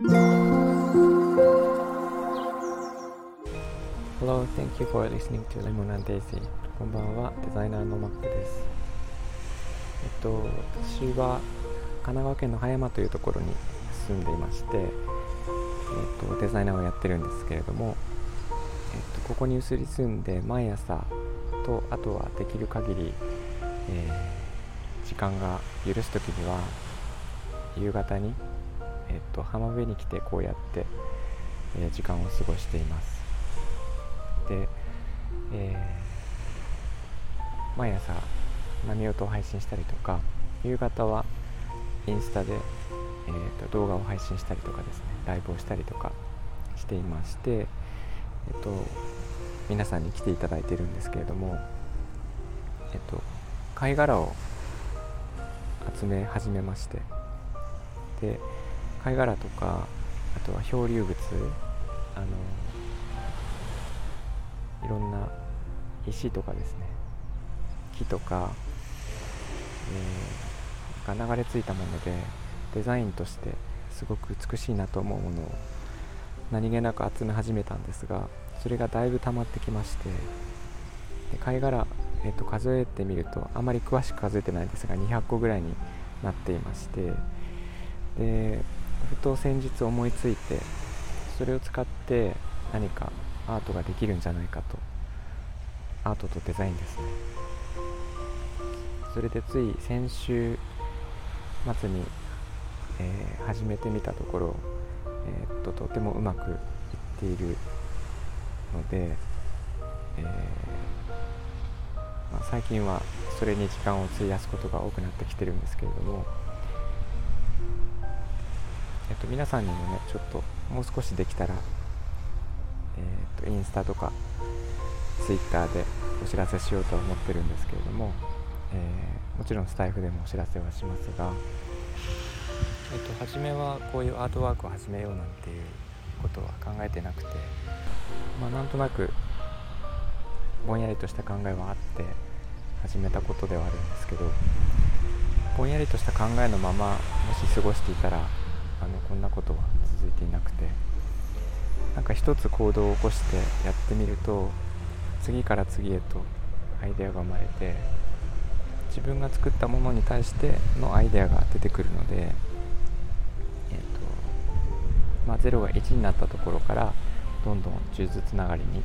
Hello, thank you for listening to Lemon and Daisy. こんばんは、デザイナーのマックです。えっと、私は神奈川県の葉山というところに住んでいまして、えっと、デザイナーをやってるんですけれども、えっと、ここに移り住んで毎朝とあとはできる限り、えー、時間が許す時には夕方に、えっと、浜辺に来てこうやって、え、時間を過ごしています。で、え、毎朝波音を配信したりとか夕方はインスタで、えーと、動画を配信したりとかですねライブをしたりとかしていまして、えっ、と、皆さんに来ていただいてるんですけれども、えっ、と、貝殻を集め始めましてで貝殻とかあとは漂流物あのいろんな石とかですね。木とか、えー、が流れ着いたものでデザインとしてすごく美しいなと思うものを何気なく集め始めたんですがそれがだいぶ溜まってきましてで貝殻、えー、と数えてみるとあまり詳しく数えてないんですが200個ぐらいになっていましてでふと先日思いついてそれを使って何かアートができるんじゃないかと。アートとデザインですね。それでつい先週末に、えー、始めてみたところ、えー、っととてもうまくいっているので、えー、まあ、最近はそれに時間を費やすことが多くなってきてるんですけれども、と、皆さんにもねちょっともう少しできたらえーと、インスタとかツイッターでお知らせしようとは思ってるんですけれども、えー、もちろんスタイフでもお知らせはしますが、えーと、初めはこういうアートワークを始めようなんていうことは考えてなくて、まあ、なんとなくぼんやりとした考えはあって始めたことではあるんですけどぼんやりとした考えのままもし過ごしていたらあのこんなことは続いていなくて。なんか一つ行動を起こしてやってみると次から次へとアイデアが生まれて自分が作ったものに対してのアイデアが出てくるので、えーとまあ、0が1になったところからどんどん数珠つながりに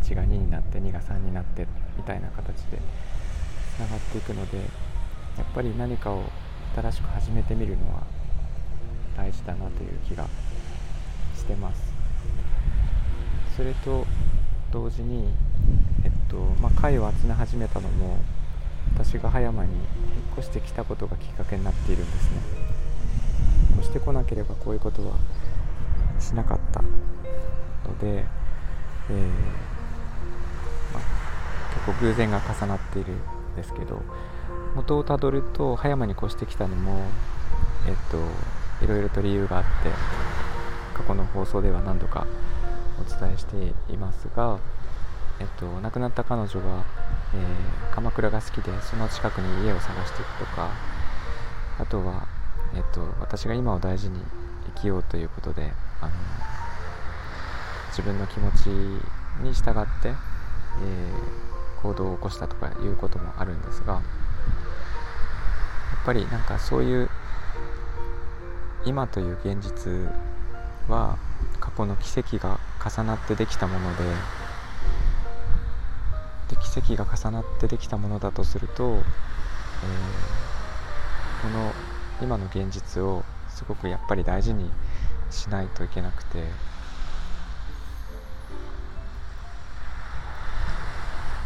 1が2になって2が3になってみたいな形でつながっていくのでやっぱり何かを新しく始めてみるのは大事だなという気がしてます。それと同時に、えっとまあ、貝を集め始めたのも私が葉山に引っ越してきたことがきっかけになっているんですね越してこなければこういうことはしなかったので、えー、まあ、結構偶然が重なっているんですけど元をたどると葉山に越してきたのもえっといろいろと理由があって過去の放送では何度かお伝えしていますが、えっと、亡くなった彼女が、えー、鎌倉が好きでその近くに家を探していくとかあとは、えっと、私が今を大事に生きようということであの自分の気持ちに従って、えー、行動を起こしたとかいうこともあるんですがやっぱりなんかそういう今という現実は過去の奇跡が重なってできたものでで奇跡が重なってできたものだとすると、えー、この今の現実をすごくやっぱり大事にしないといけなくて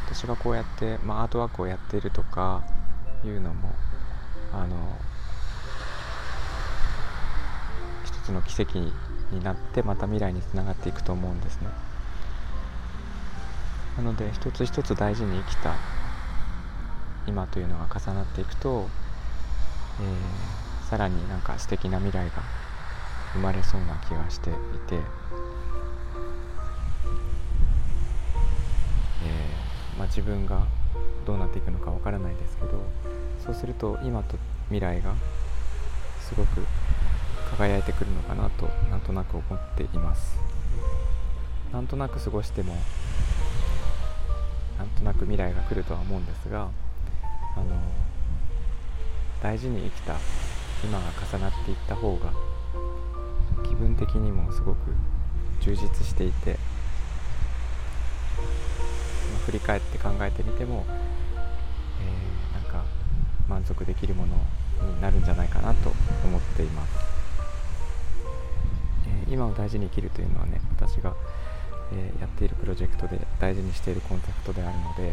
私がこうやって、まあ、アートワークをやっているとかいうのもあのつの奇跡になってまた未来につながっていくと思うんですね。なので一つ一つ大事に生きた今というのが重なっていくと、えー、さらになんか素敵な未来が生まれそうな気がしていて、えー、まあ、自分がどうなっていくのかわからないですけどそうすると今と未来がすごく輝いてくるのかなとなんとなく思っています。なんとなく過ごしてもなんとなく未来が来るとは思うんですがあの大事に生きた今が重なっていった方が気分的にもすごく充実していて、まあ、振り返って考えてみても、えー、なんか満足できるものになるんじゃないかなと思っています、今を大事に生きるというのはね私が、えー、やっているプロジェクトで大事にしているコンセプトであるので、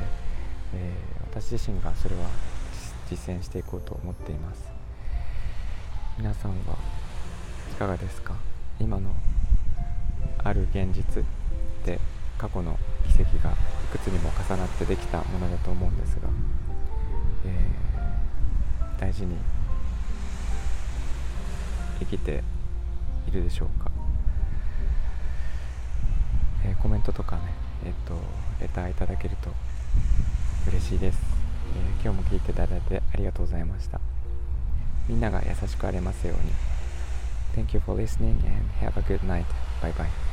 え私自身がそれは実践していこうと思っています。皆さんはいかがですか？今のある現実って過去の奇跡がいくつにも重なってできたものだと思うんですが、えー、大事に生きているでしょうか、えー、コメントとかねえっ、ー、とレターいただけると嬉しいです、え今日も聞いていただいてありがとうございましたみんなが優しくありますように Thank you for listening and have a good night. Bye bye.